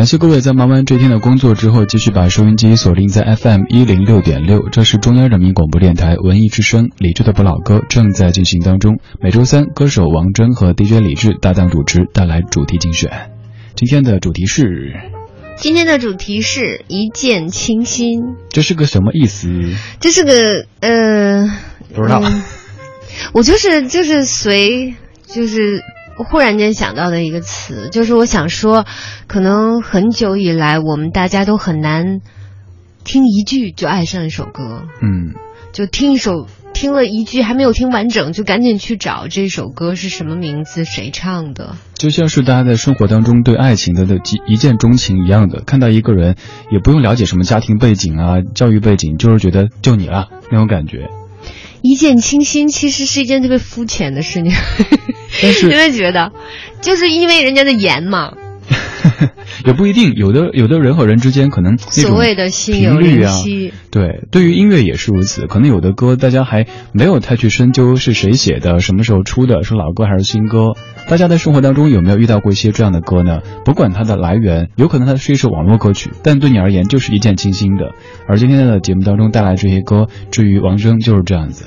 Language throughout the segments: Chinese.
感谢各位在忙完这天的工作之后，继续把收音机锁定在 FM 一零六点六，这是中央人民广播电台文艺之声，李志的不老歌正在进行当中。每周三，歌手王铮和 DJ 李志搭档主持，带来主题精选。今天的主题是，今天的主题是一见倾心，这是个什么意思？这是个呃，不知道，我就是就是随就是。忽然间想到的一个词，就是我想说，可能很久以来，我们大家都很难听一句就爱上一首歌。嗯，就听一首，听了一句还没有听完整，就赶紧去找这首歌是什么名字，谁唱的。就像是大家在生活当中对爱情的的一见钟情一样的，看到一个人，也不用了解什么家庭背景啊、教育背景，就是觉得就你了那种感觉。一见倾心其实是一件特别肤浅的事情，但是 因为觉得，就是因为人家的颜嘛，也不一定，有的有的人和人之间可能所谓的心有灵犀，对，对于音乐也是如此，可能有的歌大家还没有太去深究是谁写的，什么时候出的，是老歌还是新歌，大家在生活当中有没有遇到过一些这样的歌呢？不管它的来源，有可能它是一首网络歌曲，但对你而言就是一见倾心的。而今天的节目当中带来这些歌，至于王铮就是这样子。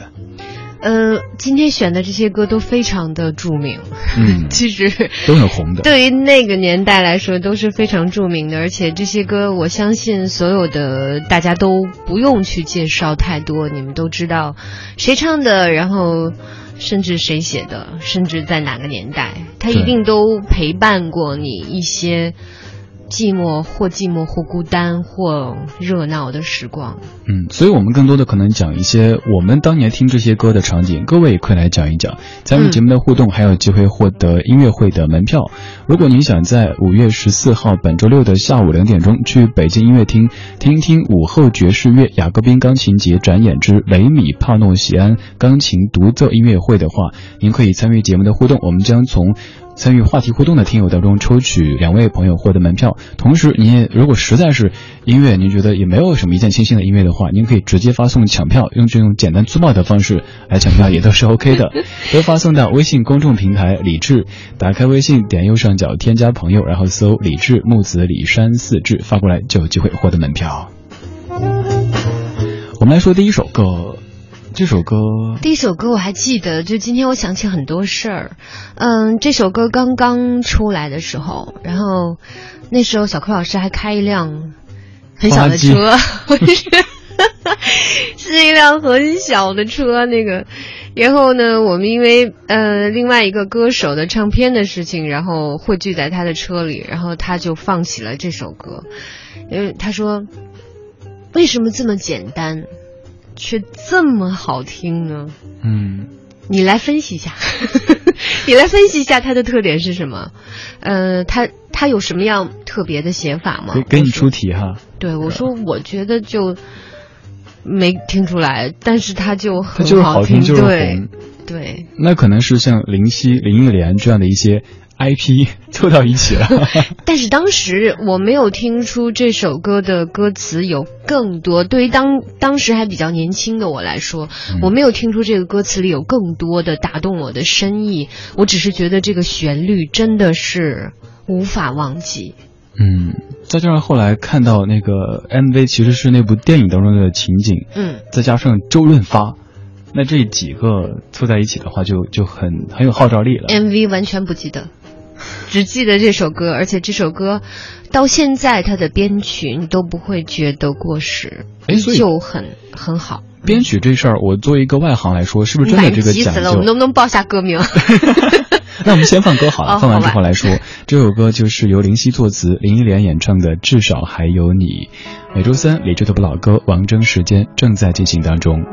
呃，今天选的这些歌都非常的著名，嗯，其实都很红的。对于那个年代来说，都是非常著名的，而且这些歌，我相信所有的大家都不用去介绍太多，你们都知道谁唱的，然后甚至谁写的，甚至在哪个年代，他一定都陪伴过你一些。寂寞或寂寞或孤单或热闹的时光，嗯，所以我们更多的可能讲一些我们当年听这些歌的场景。各位也可以来讲一讲，参与节目的互动，还有机会获得音乐会的门票。如果您想在五月十四号本周六的下午两点钟去北京音乐厅听听午后爵士乐雅各宾钢琴节展演之雷米帕诺西安钢琴独奏音乐会的话，您可以参与节目的互动，我们将从。参与话题互动的听友当中抽取两位朋友获得门票，同时您也如果实在是音乐您觉得也没有什么一见倾心的音乐的话，您可以直接发送抢票，用这种简单粗暴的方式来抢票也都是 OK 的，都发送到微信公众平台李志，打开微信点右上角添加朋友，然后搜李志木子李山四志发过来就有机会获得门票。我们来说第一首歌。这首歌，第一首歌我还记得，就今天我想起很多事儿。嗯，这首歌刚刚出来的时候，然后那时候小柯老师还开一辆很小的车，是一辆很小的车。那个，然后呢，我们因为呃另外一个歌手的唱片的事情，然后汇聚在他的车里，然后他就放起了这首歌，因为他说为什么这么简单？却这么好听呢？嗯，你来分析一下，你来分析一下它的特点是什么？呃，它它有什么样特别的写法吗？给给你出题哈。对，我说我觉得就没听出来，但是它就很好听，对对。那可能是像林夕、林忆莲这样的一些。IP 凑到一起了，但是当时我没有听出这首歌的歌词有更多。对于当当时还比较年轻的我来说，我没有听出这个歌词里有更多的打动我的深意。我只是觉得这个旋律真的是无法忘记。嗯，再加上后来看到那个 MV，其实是那部电影当中的情景。嗯，再加上周润发，那这几个凑在一起的话，就就很很有号召力了。MV 完全不记得。只记得这首歌，而且这首歌到现在它的编曲你都不会觉得过时，依旧很很好。编曲这事儿，我作为一个外行来说，是不是真的这个讲究？了，我们能不能报下歌名？那我们先放歌好了，放完之后来说。这首歌就是由林夕作词，林忆莲演唱的《至少还有你》。每周三，李志的不老歌，王铮时间正在进行当中。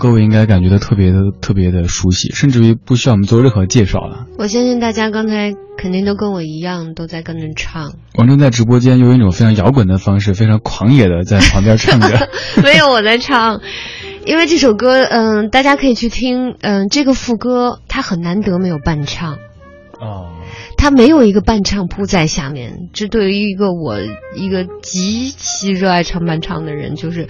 各位应该感觉到特别的特别的熟悉，甚至于不需要我们做任何介绍了。我相信大家刚才肯定都跟我一样，都在跟着唱。王铮在直播间用一种非常摇滚的方式，非常狂野的在旁边唱着。没有我在唱，因为这首歌，嗯，大家可以去听，嗯，这个副歌它很难得没有伴唱。哦。它没有一个伴唱铺在下面，这对于一个我一个极其热爱唱伴唱的人，就是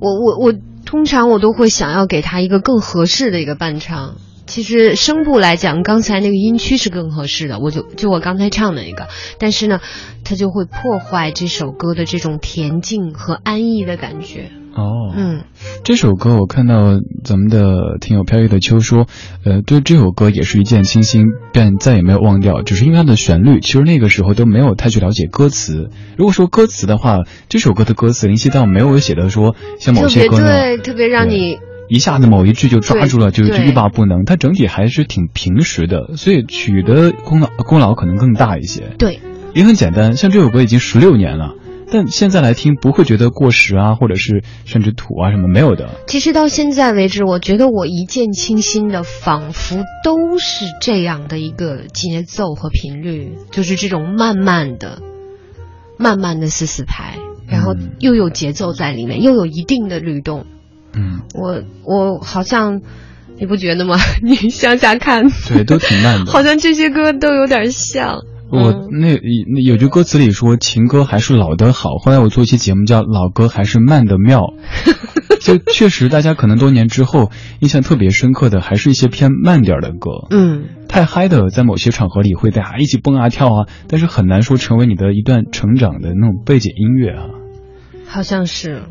我我我。通常我都会想要给他一个更合适的一个伴唱。其实声部来讲，刚才那个音区是更合适的，我就就我刚才唱的那个。但是呢，它就会破坏这首歌的这种恬静和安逸的感觉。哦，嗯，这首歌我看到咱们的听友飘逸的秋说，呃，对这首歌也是一见倾心，便再也没有忘掉，只是因为它的旋律。其实那个时候都没有太去了解歌词。如果说歌词的话，这首歌的歌词林夕倒没有写的说像某些歌呢，对，特别让你一下子某一句就抓住了，就就欲罢不能。它整体还是挺平实的，所以曲的功劳功劳可能更大一些。对，也很简单，像这首歌已经十六年了。但现在来听不会觉得过时啊，或者是甚至土啊什么没有的。其实到现在为止，我觉得我一见倾心的仿佛都是这样的一个节奏和频率，就是这种慢慢的、慢慢的四四拍。然后又有节奏在里面，又有一定的律动。嗯，我我好像你不觉得吗？你向下看，对，都挺慢的，好像这些歌都有点像。我那那有句歌词里说情歌还是老的好，后来我做一期节目叫老歌还是慢的妙，就确实大家可能多年之后印象特别深刻的还是一些偏慢点的歌，嗯，太嗨的在某些场合里会大家一起蹦啊跳啊，但是很难说成为你的一段成长的那种背景音乐啊，好像是。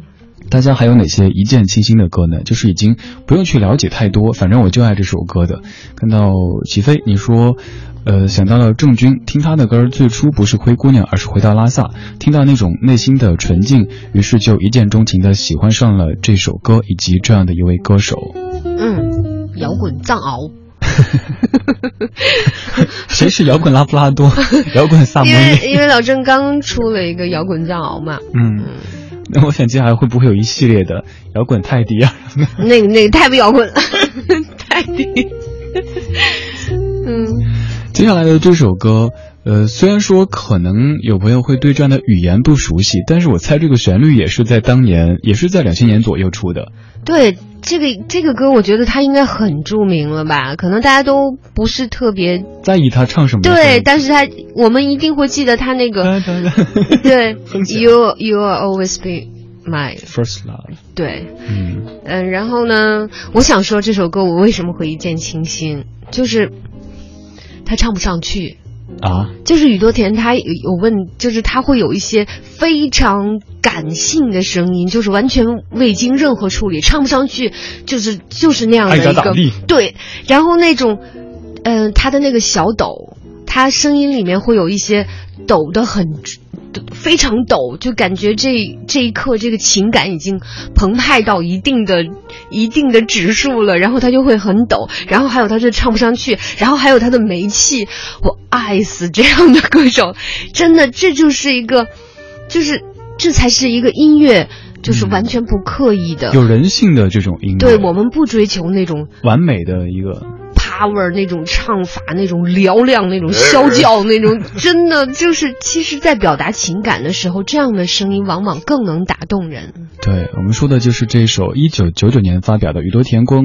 大家还有哪些一见倾心的歌呢？就是已经不用去了解太多，反正我就爱这首歌的。看到齐飞，你说，呃，想到了郑钧，听他的歌最初不是灰姑娘，而是回到拉萨，听到那种内心的纯净，于是就一见钟情的喜欢上了这首歌以及这样的一位歌手。嗯，摇滚藏獒。谁是摇滚拉布拉多？摇滚萨摩耶？因为因为老郑刚出了一个摇滚藏獒嘛。嗯。那 我想接下来会不会有一系列的摇滚泰迪啊？那个那个 太不摇滚了，泰迪。嗯，接下来的这首歌，呃，虽然说可能有朋友会对这样的语言不熟悉，但是我猜这个旋律也是在当年，也是在两千年左右出的。对。这个这个歌，我觉得他应该很著名了吧？可能大家都不是特别在意他唱什么。对，但是他我们一定会记得他那个。对，You You are always be my first love。对，嗯嗯，然后呢，我想说这首歌我为什么会一见倾心，就是他唱不上去。啊，就是宇多田，他有有问，就是他会有一些非常感性的声音，就是完全未经任何处理，唱不上去，就是就是那样的一个对。然后那种，嗯，他的那个小抖，他声音里面会有一些抖的很。非常抖，就感觉这这一刻这个情感已经澎湃到一定的一定的指数了，然后他就会很抖，然后还有他就唱不上去，然后还有他的煤气，我爱死这样的歌手，真的这就是一个，就是这才是一个音乐，就是完全不刻意的，有人性的这种音乐，对我们不追求那种完美的一个。Power 那种唱法，那种嘹亮，那种啸叫，那种 真的就是，其实，在表达情感的时候，这样的声音往往更能打动人。对我们说的就是这首一九九九年发表的宇多田光，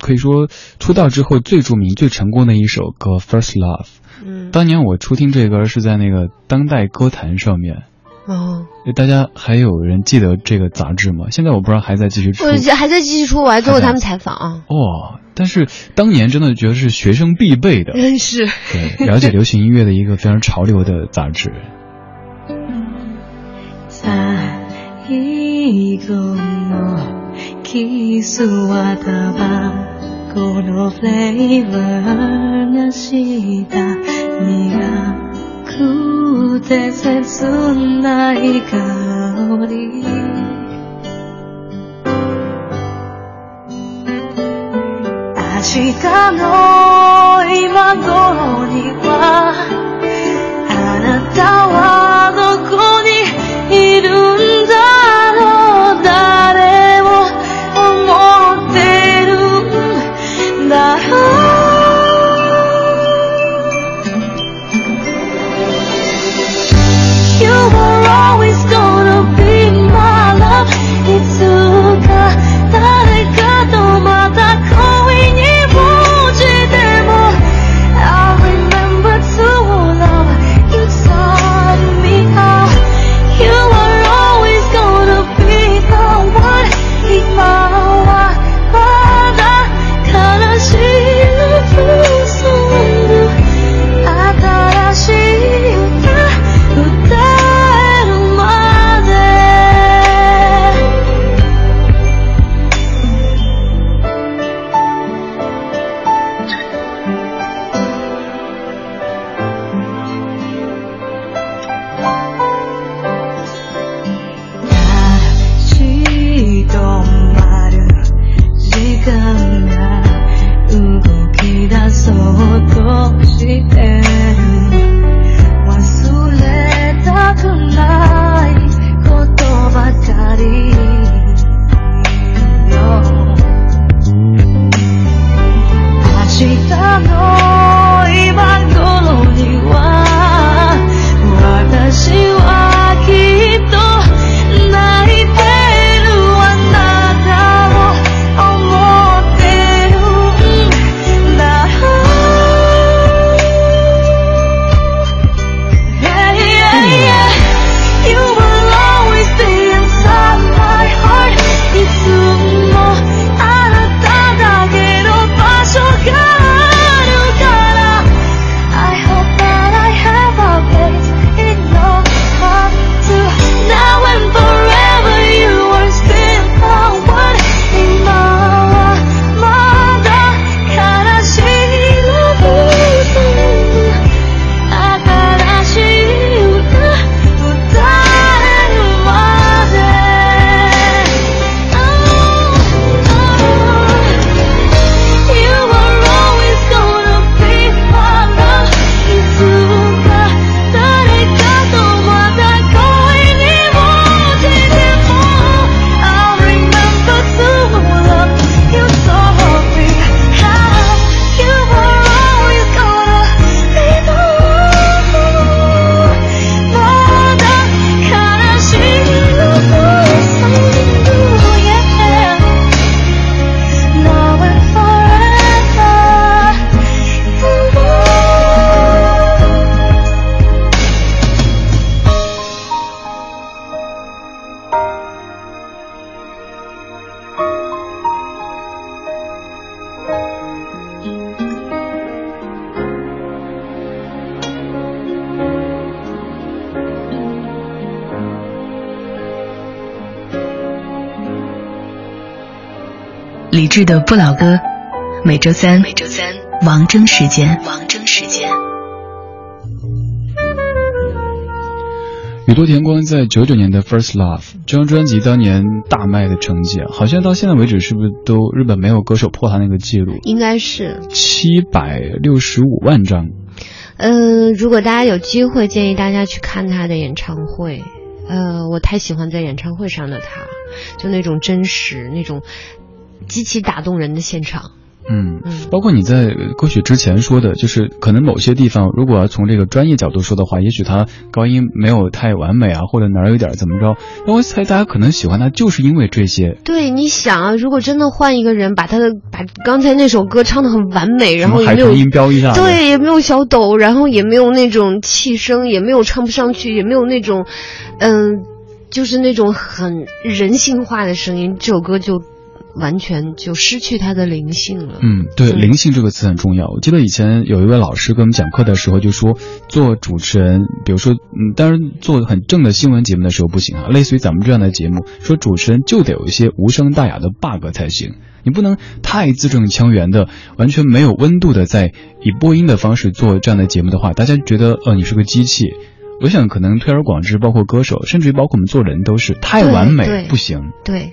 可以说出道之后最著名、最成功的一首歌《First Love》。嗯，当年我初听这歌是在那个当代歌坛上面。哦，大家还有人记得这个杂志吗？现在我不知道还在继续出，还在继续出，我还做过他们采访。哦，但是当年真的觉得是学生必备的，是对了解流行音乐的一个非常潮流的杂志。くて切ない香り明日の今頃にはあなたはどこ李志的不老歌，每周三，每周三，王铮时间，王铮时间。宇多田光在九九年的《First Love》这张专辑当年大卖的成绩，好像到现在为止是不是都日本没有歌手破他那个记录？应该是七百六十五万张。嗯，如果大家有机会，建议大家去看他的演唱会。呃，我太喜欢在演唱会上的他，就那种真实，那种极其打动人的现场。嗯，包括你在歌曲之前说的，就是可能某些地方，如果要从这个专业角度说的话，也许他高音没有太完美啊，或者哪儿有点怎么着。那我猜大家可能喜欢他，就是因为这些。对，你想啊，如果真的换一个人，把他的把刚才那首歌唱的很完美，然后也没有音标一下，对，也没有小抖，然后也没有那种气声，也没有唱不上去，也没有那种，嗯，就是那种很人性化的声音，这首歌就。完全就失去它的灵性了。嗯，对，灵性这个词很重要。我记得以前有一位老师给我们讲课的时候就说，做主持人，比如说，嗯，当然做很正的新闻节目的时候不行啊。类似于咱们这样的节目，说主持人就得有一些无伤大雅的 bug 才行。你不能太字正腔圆的，完全没有温度的，在以播音的方式做这样的节目的话，大家觉得呃你是个机器。我想可能推而广之，包括歌手，甚至于包括我们做人都是太完美不行。对。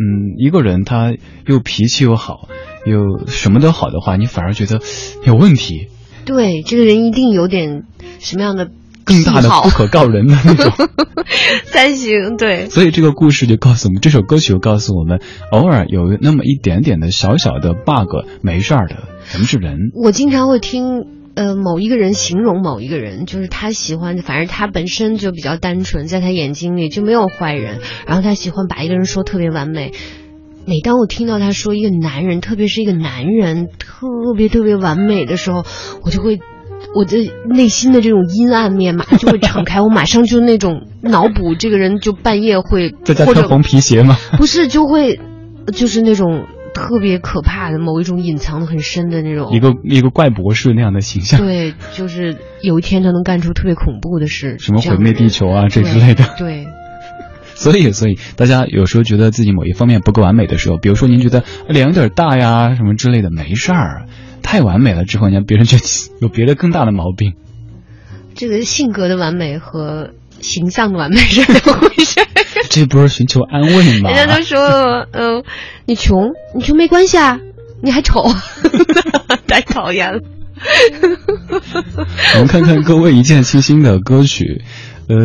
嗯，一个人他又脾气又好，又什么都好的话，你反而觉得 有问题。对，这个人一定有点什么样的更大的不可告人的那种 才行。对，所以这个故事就告诉我们，这首歌曲就告诉我们，偶尔有那么一点点的小小的 bug，没事儿的，人是人。我经常会听。呃，某一个人形容某一个人，就是他喜欢，反正他本身就比较单纯，在他眼睛里就没有坏人。然后他喜欢把一个人说特别完美。每当我听到他说一个男人，特别是一个男人特别特别完美的时候，我就会我的内心的这种阴暗面马上就会敞开，我马上就那种脑补这个人就半夜会在家穿红皮鞋吗？不是，就会就是那种。特别可怕的某一种隐藏的很深的那种，一个一个怪博士那样的形象。对，就是有一天他能干出特别恐怖的事，什么毁灭地球啊这之类的。对。所以，所以大家有时候觉得自己某一方面不够完美的时候，比如说您觉得脸有点大呀什么之类的，没事儿，太完美了之后，人家别人就有别的更大的毛病。这个性格的完美和形象的完美是两回事。这不是寻求安慰吗？人家都说，嗯，你穷，你穷没关系啊，你还丑，太讨厌了。我们看看各位一见倾心的歌曲。呃，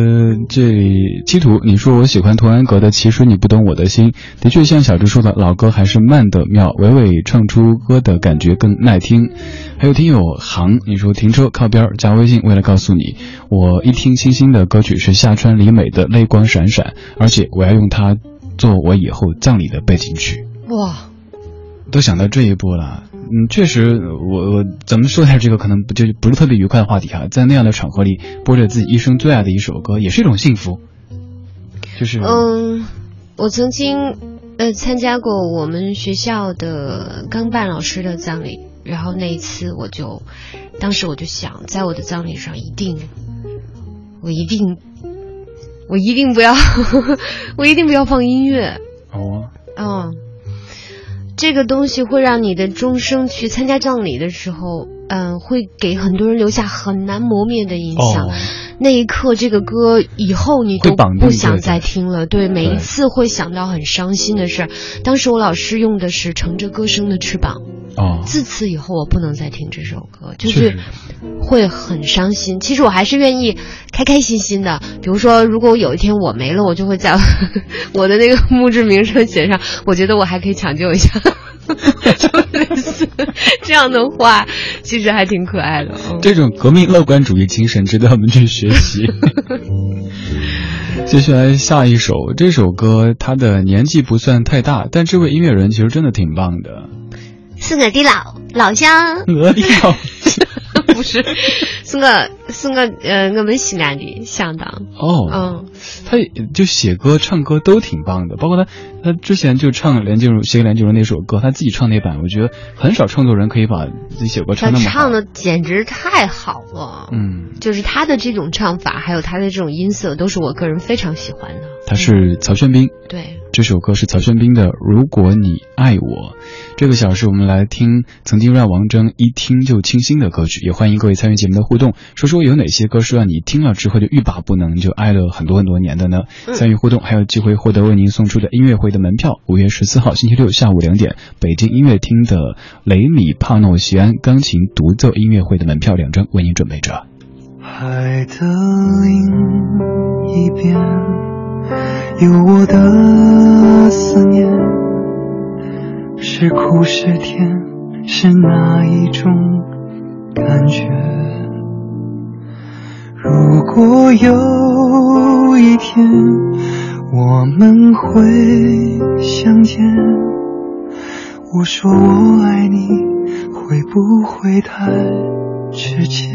这里七图，你说我喜欢童安格的，其实你不懂我的心。的确，像小猪说的，老歌还是慢的妙，娓娓唱出歌的感觉更耐听。还有听友航，你说停车靠边加微信，为了告诉你，我一听星星的歌曲是夏川里美的泪光闪闪，而且我要用它做我以后葬礼的背景曲。哇，都想到这一步了。嗯，确实，我我咱们说一下这个可能不就不是特别愉快的话题哈，在那样的场合里播着自己一生最爱的一首歌，也是一种幸福。就是嗯，我曾经呃参加过我们学校的钢办老师的葬礼，然后那一次我就，当时我就想，在我的葬礼上一定，我一定，我一定不要，我一定不要放音乐。哦。嗯。这个东西会让你的终生去参加葬礼的时候，嗯，会给很多人留下很难磨灭的印象。那一刻，这个歌以后你都不想再听了。对，每一次会想到很伤心的事儿。当时我老师用的是乘着歌声的翅膀。哦。自此以后，我不能再听这首歌，就是会很伤心。其实我还是愿意开开心心的。比如说，如果有一天我没了，我就会在 我的那个墓志铭上写上，我觉得我还可以抢救一下。类似这样的话，其实还挺可爱的。这种革命乐观主义精神值得我们去学习。接下来下一首，这首歌它的年纪不算太大，但这位音乐人其实真的挺棒的。是我的老老乡。我的老乡 不是，是我是我呃我们西安的乡党。哦。嗯。他就写歌唱歌都挺棒的，包括他他之前就唱梁静茹写给梁静茹那首歌，他自己唱那版，我觉得很少创作人可以把自己写歌唱那么好。唱的简直太好了，嗯，就是他的这种唱法，还有他的这种音色，都是我个人非常喜欢的。他是曹轩宾，对。这首歌是曹轩宾的《如果你爱我》。这个小时我们来听曾经让王铮一听就倾心的歌曲，也欢迎各位参与节目的互动，说说有哪些歌是让你听了之后就欲罢不能，就爱了很多很多年的呢？参与互动还有机会获得为您送出的音乐会的门票。五月十四号星期六下午两点，北京音乐厅的雷米帕诺西安钢琴独奏音乐会的门票两张为您准备着。海的另一边有我的思念，是苦是甜，是哪一种感觉？如果有一天我们会相见，我说我爱你，会不会太直接？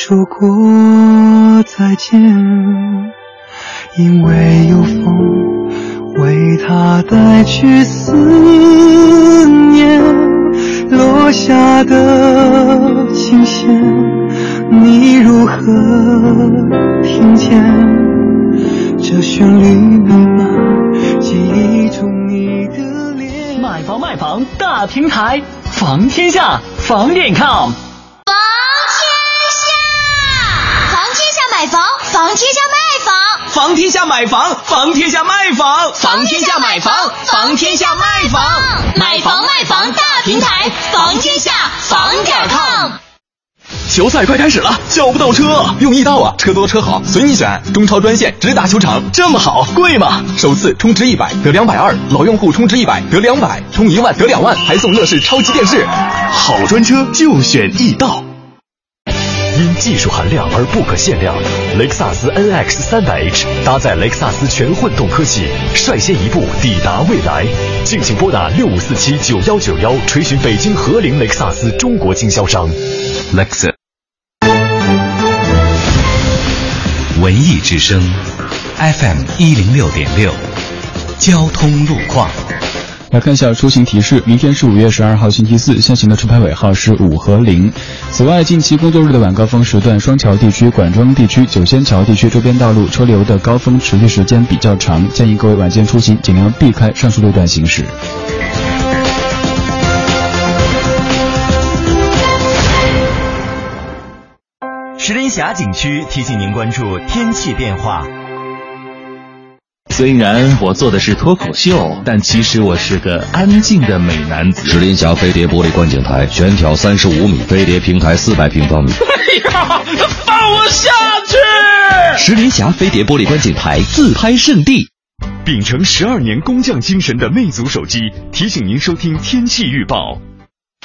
说过再见，因为有风为它带去思念，落下的琴弦，你如何听见？这旋律弥漫记忆中你的脸。买房卖房大平台，房天下房点 com。房天下，房天下买房，天下卖房，房天下买房，房天下卖房，房天下买房，房天下卖房，买房卖房大平台，房天下房点 com。球赛快开始了，叫不到车，用易到啊，车多车好，随你选。中超专线直达球场，这么好，贵吗？首次充值一百得两百二，老用户充值一百得两百，充一万得两万，还送乐视超级电视。好专车就选易到。因技术含量而不可限量，雷克萨斯 NX 三百 H 搭载雷克萨斯全混动科技，率先一步抵达未来。敬请拨打六五四七九幺九幺，垂询北京和林雷克萨斯中国经销商。Lexus。文艺之声，FM 一零六点六，交通路况。来看一下出行提示，明天是五月十二号星期四，限行的车牌尾号是五和零。此外，近期工作日的晚高峰时段，双桥地区、管庄地区、九仙桥地区周边道路车流的高峰持续时间比较长，建议各位晚间出行尽量避开上述路段行驶。石林峡景区提醒您关注天气变化。虽然我做的是脱口秀，但其实我是个安静的美男子。石林峡飞碟玻璃观景台，悬挑三十五米，飞碟平台四百平方米。哎呀，放我下去！石林峡飞碟玻璃观景台自拍圣地。秉承十二年工匠精神的魅族手机提醒您收听天气预报。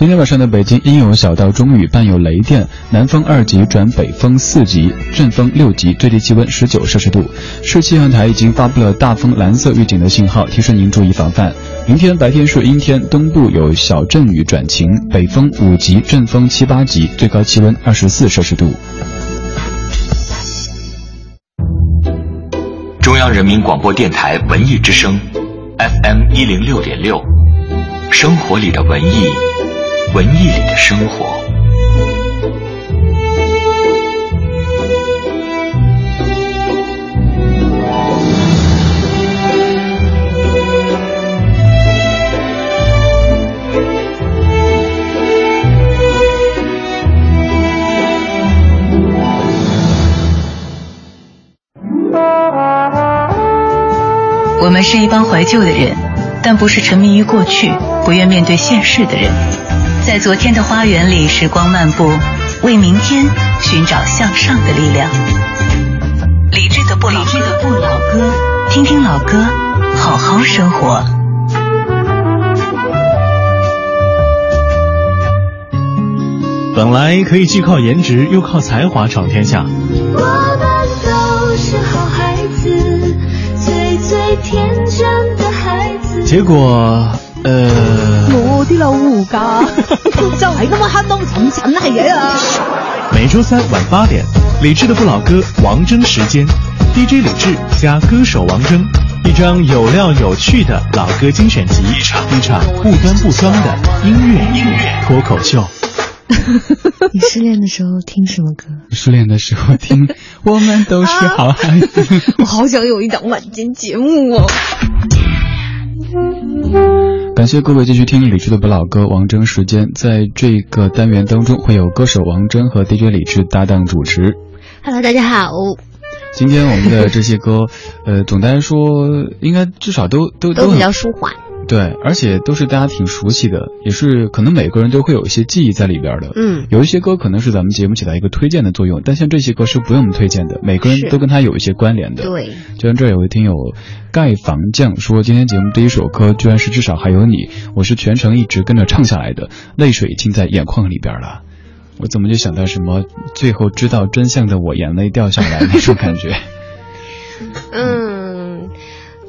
今天晚上的北京阴有小到中雨，伴有雷电，南风二级转北风四级，阵风六级，最低气温十九摄氏度。市气象台已经发布了大风蓝色预警的信号，提示您注意防范。明天白天是阴天，东部有小阵雨转晴，北风五级，阵风七八级，最高气温二十四摄氏度。中央人民广播电台文艺之声，FM 一零六点六，生活里的文艺，文艺里的生活。我们是一帮怀旧的人，但不是沉迷于过去、不愿面对现实的人。在昨天的花园里，时光漫步，为明天寻找向上的力量。理智的不老，理智的不老歌，听听老歌，好好生活。本来可以既靠颜值又靠才华闯天下，我们都是好孩子，最最天真的孩子。结果，呃，我啲老胡家就係咁樣黑當沉沉係嘅啊！每周三晚八点，理智的不老歌王铮时间，DJ 李志加歌手王铮，一张有料有趣的老歌精选集，一场一场不端不装的音乐音乐脱口秀。你失恋的时候听什么歌？失恋的时候听，我们都是好孩子。我好想有一档晚间节目哦。感谢各位继续听李志的不老歌王铮时间，在这个单元当中会有歌手王铮和 DJ 李志搭档主持。Hello，大家好。今天我们的这些歌，呃，总的来说应该至少都都都比较舒缓。对，而且都是大家挺熟悉的，也是可能每个人都会有一些记忆在里边的。嗯，有一些歌可能是咱们节目起到一个推荐的作用，但像这些歌是不用我们推荐的，每个人都跟他有一些关联的。对，就像这儿有位听友盖房匠说，今天节目第一首歌居然是至少还有你，我是全程一直跟着唱下来的，泪水已经在眼眶里边了。我怎么就想到什么最后知道真相的我眼泪掉下来那种感觉？嗯，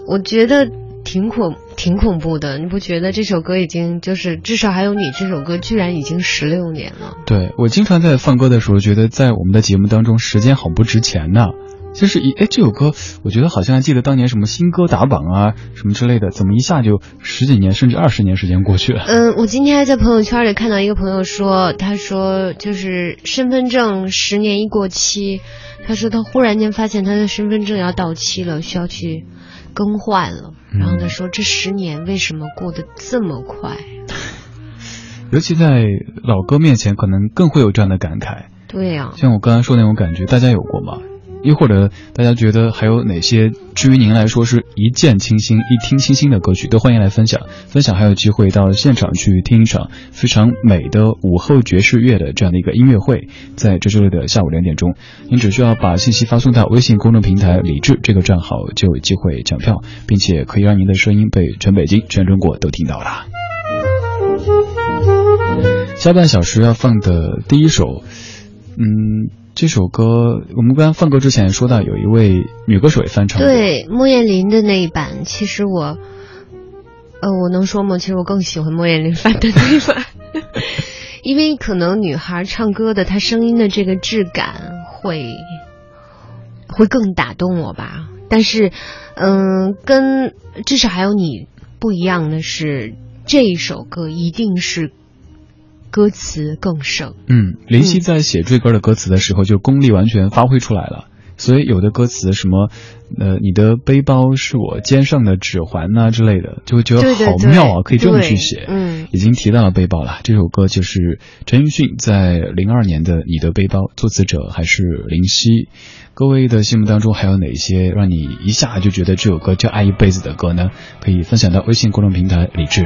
我觉得挺恐挺恐怖的。你不觉得这首歌已经就是至少还有你这首歌居然已经十六年了？对我经常在放歌的时候觉得，在我们的节目当中时间好不值钱呐。就是一哎，这首歌我觉得好像还记得当年什么新歌打榜啊什么之类的，怎么一下就十几年甚至二十年时间过去了？嗯，我今天还在朋友圈里看到一个朋友说，他说就是身份证十年一过期，他说他忽然间发现他的身份证要到期了，需要去更换了。然后他说这十年为什么过得这么快？尤其在老歌面前，可能更会有这样的感慨。对呀、像我刚才说那种感觉，大家有过吗？又或者大家觉得还有哪些，至于您来说是一见倾心、一听倾心的歌曲，都欢迎来分享。分享还有机会到现场去听一场非常美的午后爵士乐的这样的一个音乐会，在这周六的下午两点钟，您只需要把信息发送到微信公众平台“李智”这个账号，就有机会抢票，并且可以让您的声音被全北京、全中国都听到啦。下半小时要放的第一首，嗯，这首歌我们刚刚放歌之前说到，有一位女歌手也翻唱过。对，莫艳琳的那一版，其实我，呃，我能说吗？其实我更喜欢莫艳琳翻的那一版，因为可能女孩唱歌的，她声音的这个质感会会更打动我吧。但是，嗯，跟至少还有你不一样的是，这一首歌一定是歌词更胜。嗯，林夕在写这歌的歌词的时候，就功力完全发挥出来了。所以有的歌词什么，呃，你的背包是我肩上的指环呐、之类的，就会觉得对对对好妙啊，可以这么去写。嗯，已经提到了背包了。这首歌就是陈奕迅在零二年的《你的背包》，作词者还是林夕。各位的心目当中还有哪些让你一下就觉得这首歌就爱一辈子的歌呢？可以分享到微信公众平台李志。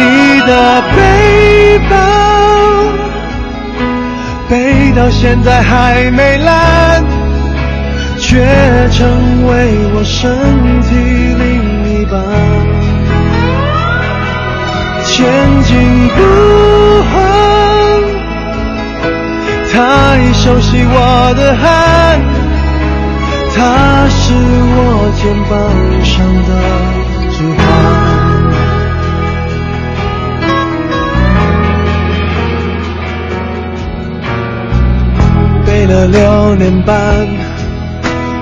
你的背包背到现在还没烂，却成为我身体另一半。前进不换，太熟悉我的汗，它是我肩膀上的指环。了六年半，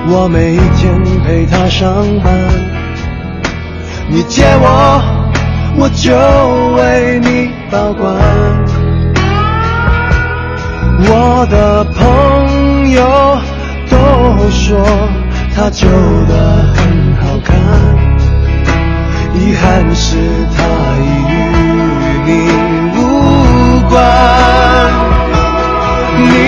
我每一天陪他上班。你借我，我就为你保管。我的朋友都说他旧的很好看，遗憾是他已与你无关。你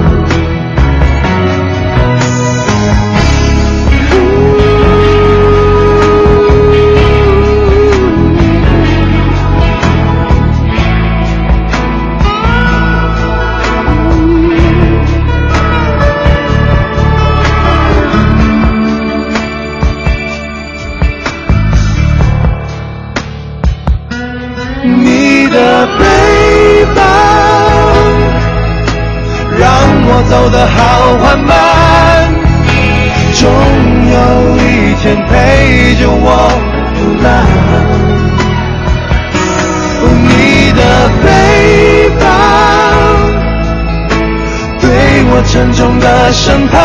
在审判，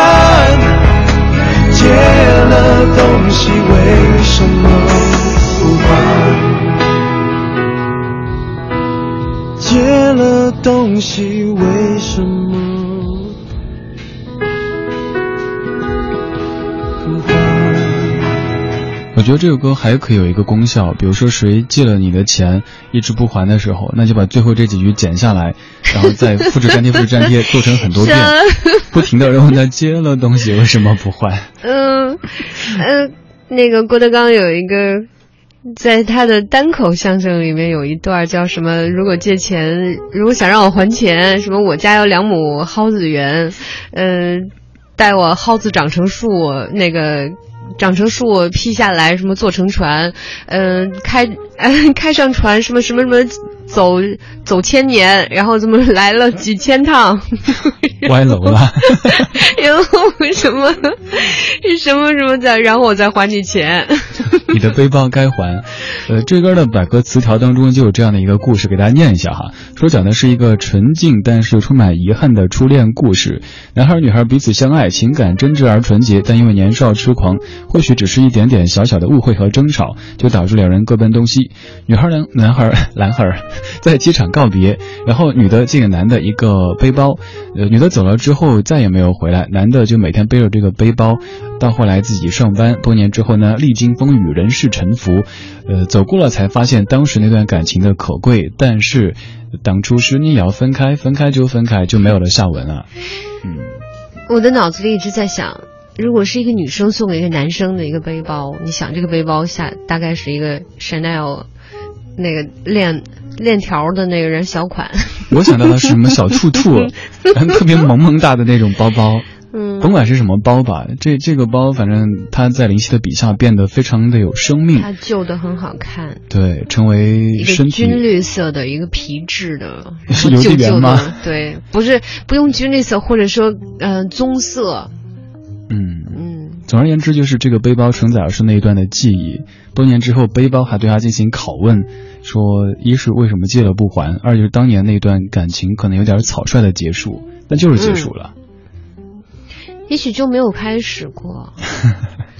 借了东西为什么不还？借了东西为什么我觉得这首歌还可以有一个功效，比如说谁借了你的钱一直不还的时候，那就把最后这几句剪下来，然后再复制粘贴、复制粘贴，做成很多 遍，不停的，然后呢，借了东西为什么不还？嗯呃，那个郭德纲有一个。在他的单口相声里面有一段叫什么？如果借钱，如果想让我还钱，什么我家有两亩蒿子园，嗯、待我蒿子长成树，那个长成树劈下来，什么做成船，嗯、开 开上船，什么什么什么走走千年，然后怎么来了几千趟，歪楼了。然后什么什么什么的，然后我再还你钱。你的背包该还。呃，这歌的百科词条当中就有这样的一个故事，给大家念一下哈。说讲的是一个纯净但是充满遗憾的初恋故事。男孩女孩彼此相爱，情感真挚而纯洁，但因为年少痴狂，或许只是一点点小小的误会和争吵，就导致两人各奔东西。女孩男 男孩 男孩 在机场告别，然后女的借给男的一个背包，呃，女的走了之后再也没有回来，男的就每天背着这个背包，到后来自己上班，多年之后呢，历经风雨，人事沉浮，呃，走过了才发现当时那段感情的可贵，但是当初是你也要分开，分开就分开，就没有了下文了。嗯，我的脑子里一直在想，如果是一个女生送给一个男生的一个背包，你想这个背包下大概是一个 Chanel 那个链链条的那个人小款。我想到的是什么小兔兔，特别萌萌哒的那种包包。嗯，甭管是什么包吧，这这个包反正它在林夕的笔下变得非常的有生命，它旧的很好看，对，成为军绿色的一个皮质的，是邮递员吗？对，不是不用军绿色，或者说呃棕色，嗯嗯，总而言之，就是这个背包承载的是那一段的记忆。多年之后，背包还对他进行拷问，说一是为什么借了不还，二就是当年那段感情可能有点草率的结束，但就是结束了。也许就没有开始过。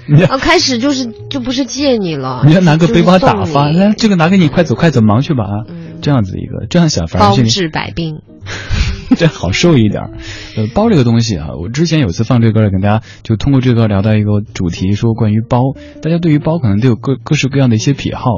你要开始就是就不是借你了，你要拿个背包打发，来这个拿给你，快走快走，忙去吧啊！这样子一个这样想，反而包治百病。这好受一点。呃，包这个东西啊，我之前有次放这歌儿跟大家就通过这个聊到一个主题，说关于包，大家对于包可能都有各各式各样的一些癖好。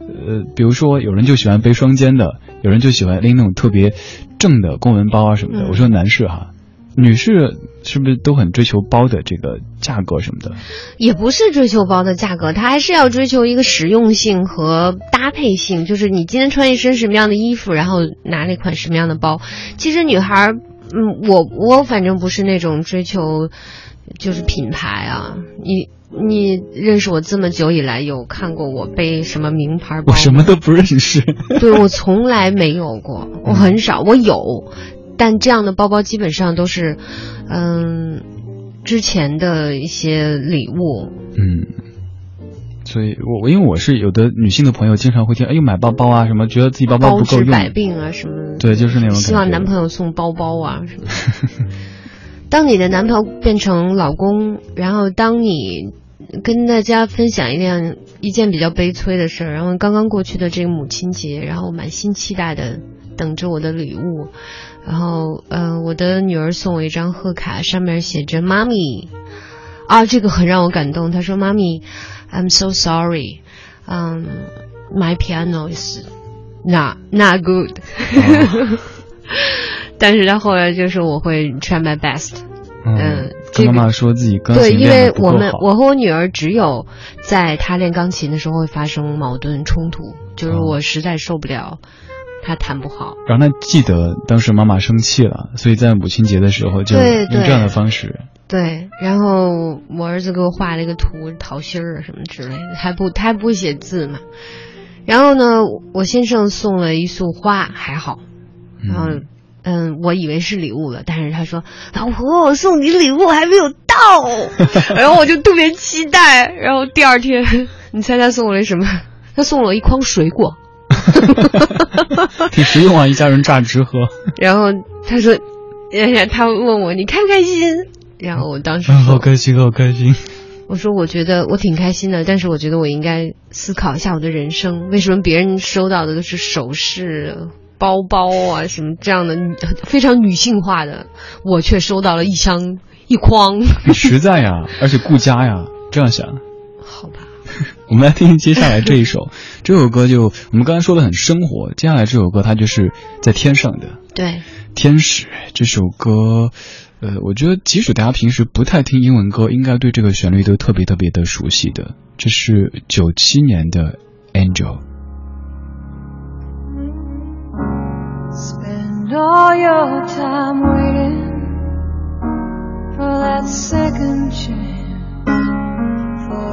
呃，比如说有人就喜欢背双肩的，有人就喜欢拎那种特别正的公文包啊什么的。嗯我说男士哈，女士是不是都很追求包的这个价格什么的？也不是追求包的价格，它还是要追求一个实用性和搭配性，就是你今天穿一身什么样的衣服，然后拿了一款什么样的包。其实女孩儿，嗯，我我反正不是那种追求就是品牌啊，你。你认识我这么久以来，有看过我背什么名牌包？我什么都不认识。对我从来没有过，我很少，我有，但这样的包包基本上都是，嗯，之前的一些礼物。嗯，所以我我因为我是有的女性的朋友经常会听，哎呦买包包啊什么，觉得自己包包包不够用，治百病啊什么。对，就是那种。希望男朋友送包包啊什么的。当你的男朋友变成老公，然后当你跟大家分享一件一件比较悲催的事儿，然后刚刚过去的这个母亲节，然后满心期待的等着我的礼物，然后呃，我的女儿送我一张贺卡，上面写着“妈咪”，啊，这个很让我感动。她说：“妈咪，I'm so sorry，嗯、um,，my piano is not not good。但是他后来就说我会 try my best，嗯，跟妈妈说自己钢对，因为我们我和我女儿只有在她练钢琴的时候会发生矛盾冲突，就是哦我实在受不了她弹不好。让他记得当时妈妈生气了，所以在母亲节的时候就用这样的方式。对，然后我儿子给我画了一个图，桃心儿啊什么之类的，还不他还不会写字嘛。然后呢，我先生送了一束花，还好。然后，嗯，我以为是礼物了，但是他说：“老婆，我送你礼物还没有到。”然后我就特别期待。然后第二天，你猜他送我了什么？他送了我一筐水果。挺实用啊，一家人榨汁喝。然后他说：“哎呀，他问我你开不开心？”然后我当时好开心，好开心。我说我觉得我挺开心的，但是我觉得我应该思考一下我的人生，为什么别人收到的都是首饰、包包啊什么这样的非常女性化的，我却收到了一箱一筐。实在呀，而且顾家呀，这样想。我们来听接下来这一首，这首歌就我们刚才说的很生活，接下来这首歌它就是在天上的。对。天使这首歌，呃，我觉得即使大家平时不太听英文歌，应该对这个旋律都特别特别的熟悉的。这是九七年的 Angel。Spend all your time waiting for that second chance,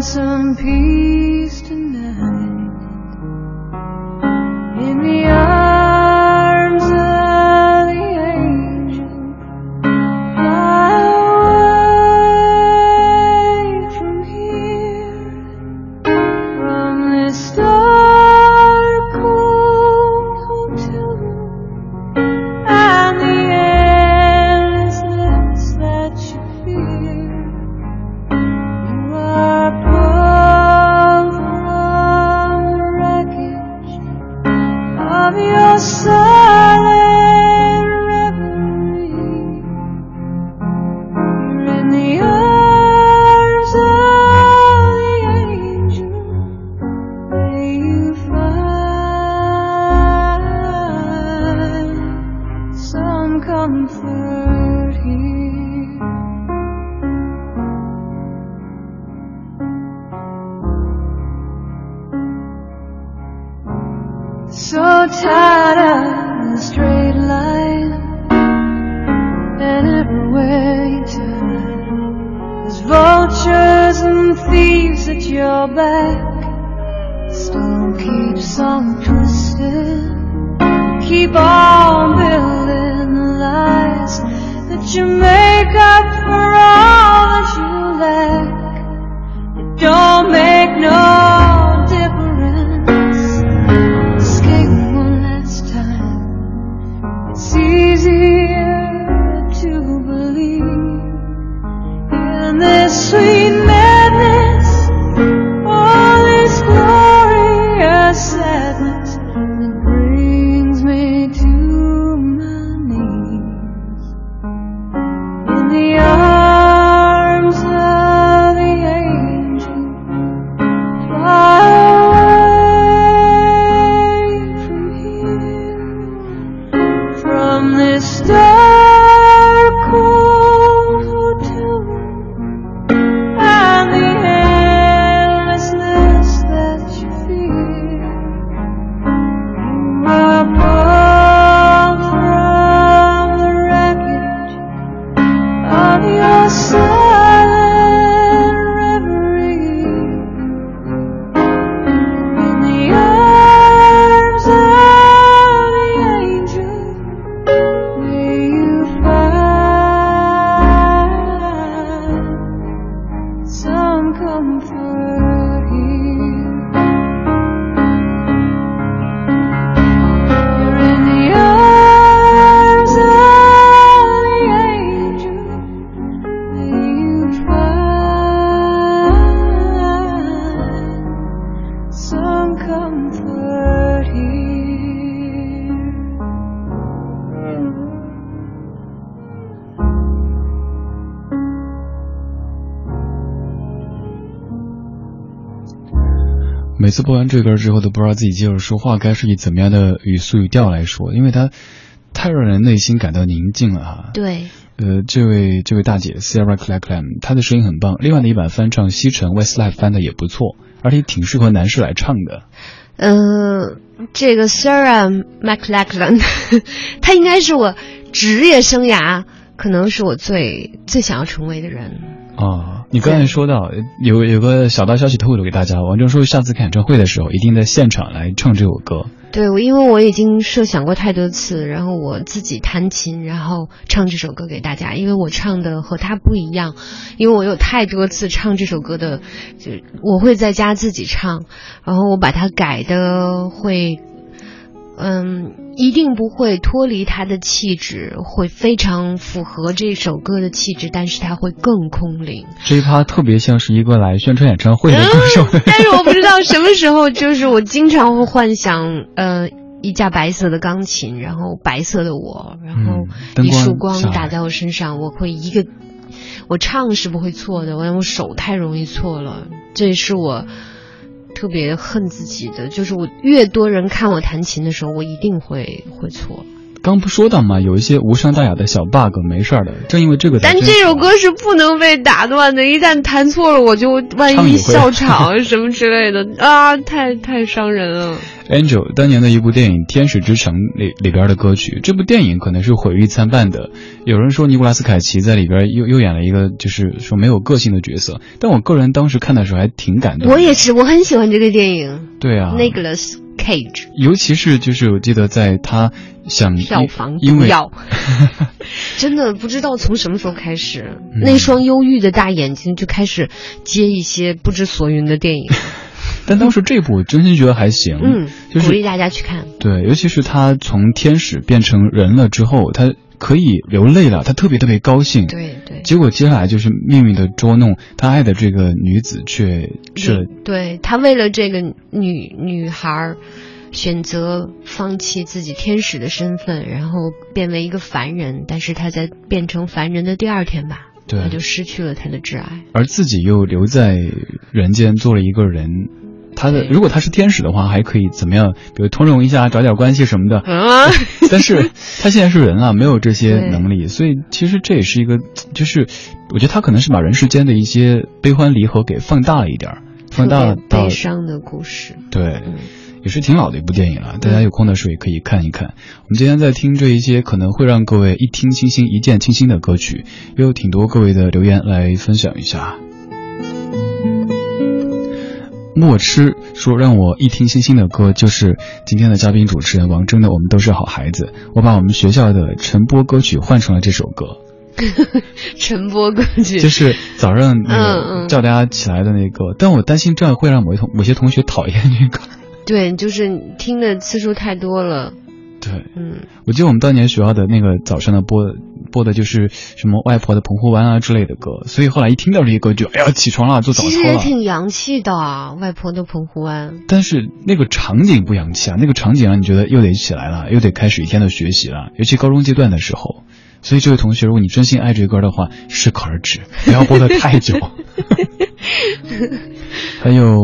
some peace sweet 次播完这歌之后，都不知道自己接着说话该是以怎么样的语速语调来说，因为它太让人内心感到宁静了哈。对，呃，这位这位大姐 Sarah Clackham，她的声音很棒。另外的一版翻唱西城 Westlife 翻的也不错，而且挺适合男士来唱的。呃，这个 Sarah McLachlan，她应该是我职业生涯可能是我最最想要成为的人。啊，你刚才说到有有个小道消息透露给大家，王铮说下次开演唱会的时候一定在现场来唱这首歌。对，我因为我已经设想过太多次，然后我自己弹琴，然后唱这首歌给大家，因为我唱的和他不一样，因为我有太多次唱这首歌的，就我会在家自己唱，然后我把它改的会，嗯，一定不会脱离他的气质，会非常符合这首歌的气质，但是他会更空灵。这一趴特别像是一个来宣传演唱会的歌手，但是我不知道什么时候，就是我经常会幻想，呃，一架白色的钢琴，然后白色的我，然后一束光打在我身上，我会一个，我唱是不会错的，我我手太容易错了，这也是我特别恨自己的，就是我越多人看我弹琴的时候，我一定会会错。刚不说到嘛，有一些无伤大雅的小 bug，没事儿的。正因为这个，但这首歌是不能被打断的，一旦弹错了，我就万一笑场什么之类的啊，太太伤人了。Angel 当年的一部电影《天使之城》里里边的歌曲，这部电影可能是毁誉参半的。有人说尼古拉斯凯奇在里边又又演了一个就是说没有个性的角色，但我个人当时看的时候还挺感动。我也是，我很喜欢这个电影。对啊，Nicholas Cage，尤其是就是我记得在他想票房因为要，真的不知道从什么时候开始，嗯、那双忧郁的大眼睛就开始接一些不知所云的电影。但当时这部我真心觉得还行，嗯，就是鼓励大家去看。对，尤其是他从天使变成人了之后，他可以流泪了，他特别特别高兴。对对。结果接下来就是命运的捉弄，他爱的这个女子却却对他为了这个女女孩。选择放弃自己天使的身份，然后变为一个凡人，但是他在变成凡人的第二天吧，对，他就失去了他的挚爱，而自己又留在人间做了一个人。他的如果他是天使的话，还可以怎么样？比如通融一下，找点关系什么的。啊、但是 他现在是人啊，没有这些能力，所以其实这也是一个，就是我觉得他可能是把人世间的一些悲欢离合给放大了一点，放大到悲伤的故事。对。嗯也是挺老的一部电影了，大家有空的时候也可以看一看。我们今天在听这一些可能会让各位一听倾心一见倾心的歌曲，也有挺多各位的留言来分享一下。莫痴说让我一听星星的歌，就是今天的嘉宾主持人王铮的《我们都是好孩子》，我把我们学校的晨播歌曲换成了这首歌。晨播歌曲就是早上那 嗯叫大家起来的那个，但我担心这样会让某些同某些同学讨厌这个。对，就是听的次数太多了。对，嗯，我记得我们当年学校的那个早上的播播的就是什么外婆的澎湖湾啊之类的歌，所以后来一听到这些歌就哎呀起床了做早其实也。挺洋气的啊，外婆的澎湖湾。但是那个场景不洋气啊，那个场景让你觉得又得起来了，又得开始一天的学习了，尤其高中阶段的时候。所以这位同学，如果你真心爱这歌的话，适可而止，不要播的太久。还有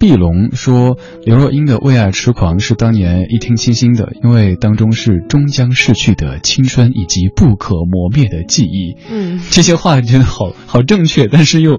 毕龙说，刘若英的《为爱痴狂》是当年一听倾心的，因为当中是终将逝去的青春以及不可磨灭的记忆。嗯，这些话觉得好 好正确，但是又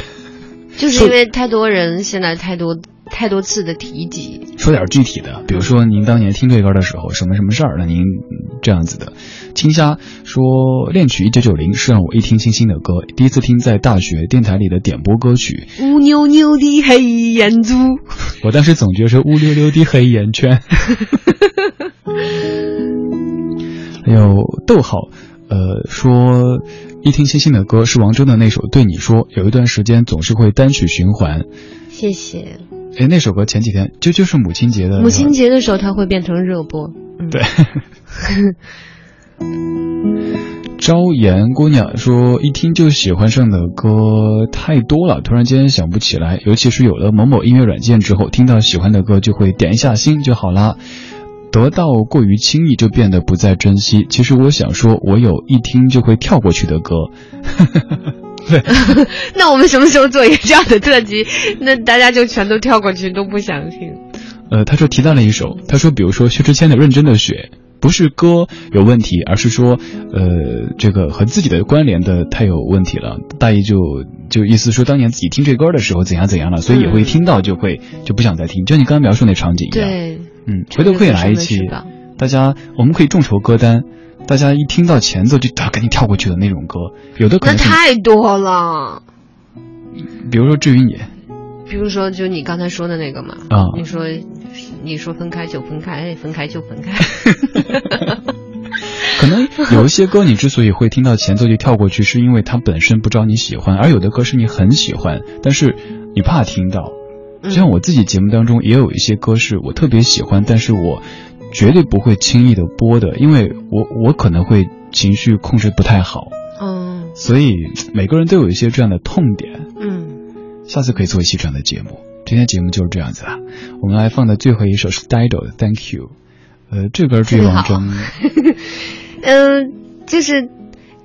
就是因为太多人现在太多太多次的提及。说点具体的，比如说您当年听这歌的时候，什么什么事儿那您嗯这样子的？青虾说《恋曲一九九零》是让我一听倾心的歌，第一次听在大学电台里的点播歌曲，乌溜溜的黑眼珠。我当时总觉得是乌溜溜的黑眼圈。还有逗号，呃，说一听倾心的歌是王铮的那首《对你说》，有一段时间总是会单曲循环。谢谢。哎，那首歌前几天就就是母亲节的母亲节的时候，它会变成热播。嗯、对。朝颜姑娘说：“一听就喜欢上的歌太多了，突然间想不起来。尤其是有了某某音乐软件之后，听到喜欢的歌就会点一下心就好啦。得到过于轻易就变得不再珍惜。其实我想说，我有一听就会跳过去的歌。对，那我们什么时候做一个这样的特辑？那大家就全都跳过去，都不想听。呃，他说提到了一首，他说，比如说薛之谦的《认真的雪》。”不是歌有问题，而是说，呃，这个和自己的关联的太有问题了。大意就就意思说，当年自己听这歌的时候怎样怎样了，所以也会听到就会就不想再听，就你刚刚描述那场景一样。对，嗯，回头可以来一期，大家我们可以众筹歌单，大家一听到前奏就啊赶紧跳过去的那种歌，有的可能那太多了。比如说至于你，比如说就你刚才说的那个嘛，啊，你说。你说分开就分开，分开就分开。可能有一些歌你之所以会听到前奏就跳过去，是因为它本身不招你喜欢；而有的歌是你很喜欢，但是你怕听到。就像我自己节目当中也有一些歌是我特别喜欢，但是我绝对不会轻易的播的，因为我我可能会情绪控制不太好。嗯。所以每个人都有一些这样的痛点。嗯。下次可以做一期这样的节目。今天节目就是这样子啊，我们来放的最后一首是 Dido 的 Thank You，呃，这歌至于王铮，嗯、呃，就是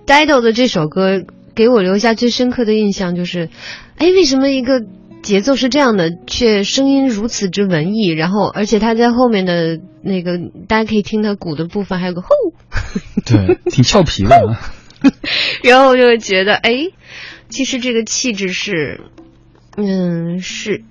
Dido 的这首歌给我留下最深刻的印象就是，哎，为什么一个节奏是这样的，却声音如此之文艺，然后而且他在后面的那个大家可以听他鼓的部分还有个吼，对，挺俏皮的，然后我就觉得，哎，其实这个气质是，嗯，是。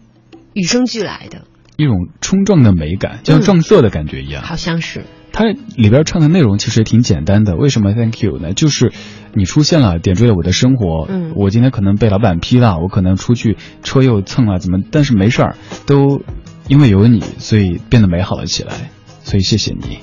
与生俱来的一种冲撞的美感，就像撞色的感觉一样。嗯、好像是。它里边唱的内容其实也挺简单的。为什么 Thank you 呢？就是你出现了，点缀了我的生活。嗯。我今天可能被老板批了，我可能出去车又蹭了，怎么？但是没事儿，都因为有你，所以变得美好了起来。所以谢谢你。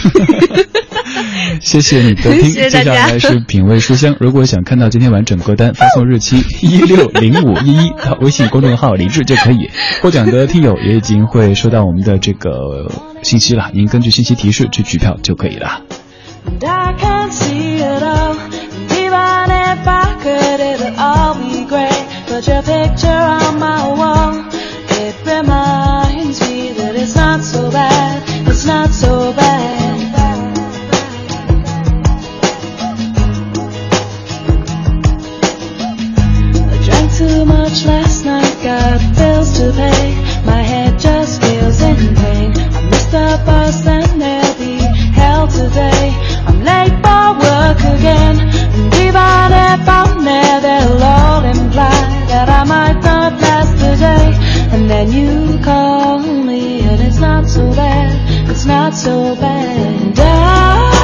谢谢你的听，接下来是品味书香。如果想看到今天完整歌单，发送日期一六零五一一到微信公众号“李志”就可以。获奖的听友也已经会收到我们的这个信息了，您根据信息提示去取票就可以了。that I might not last the day. And then you call me, and it's not so bad, it's not so bad. I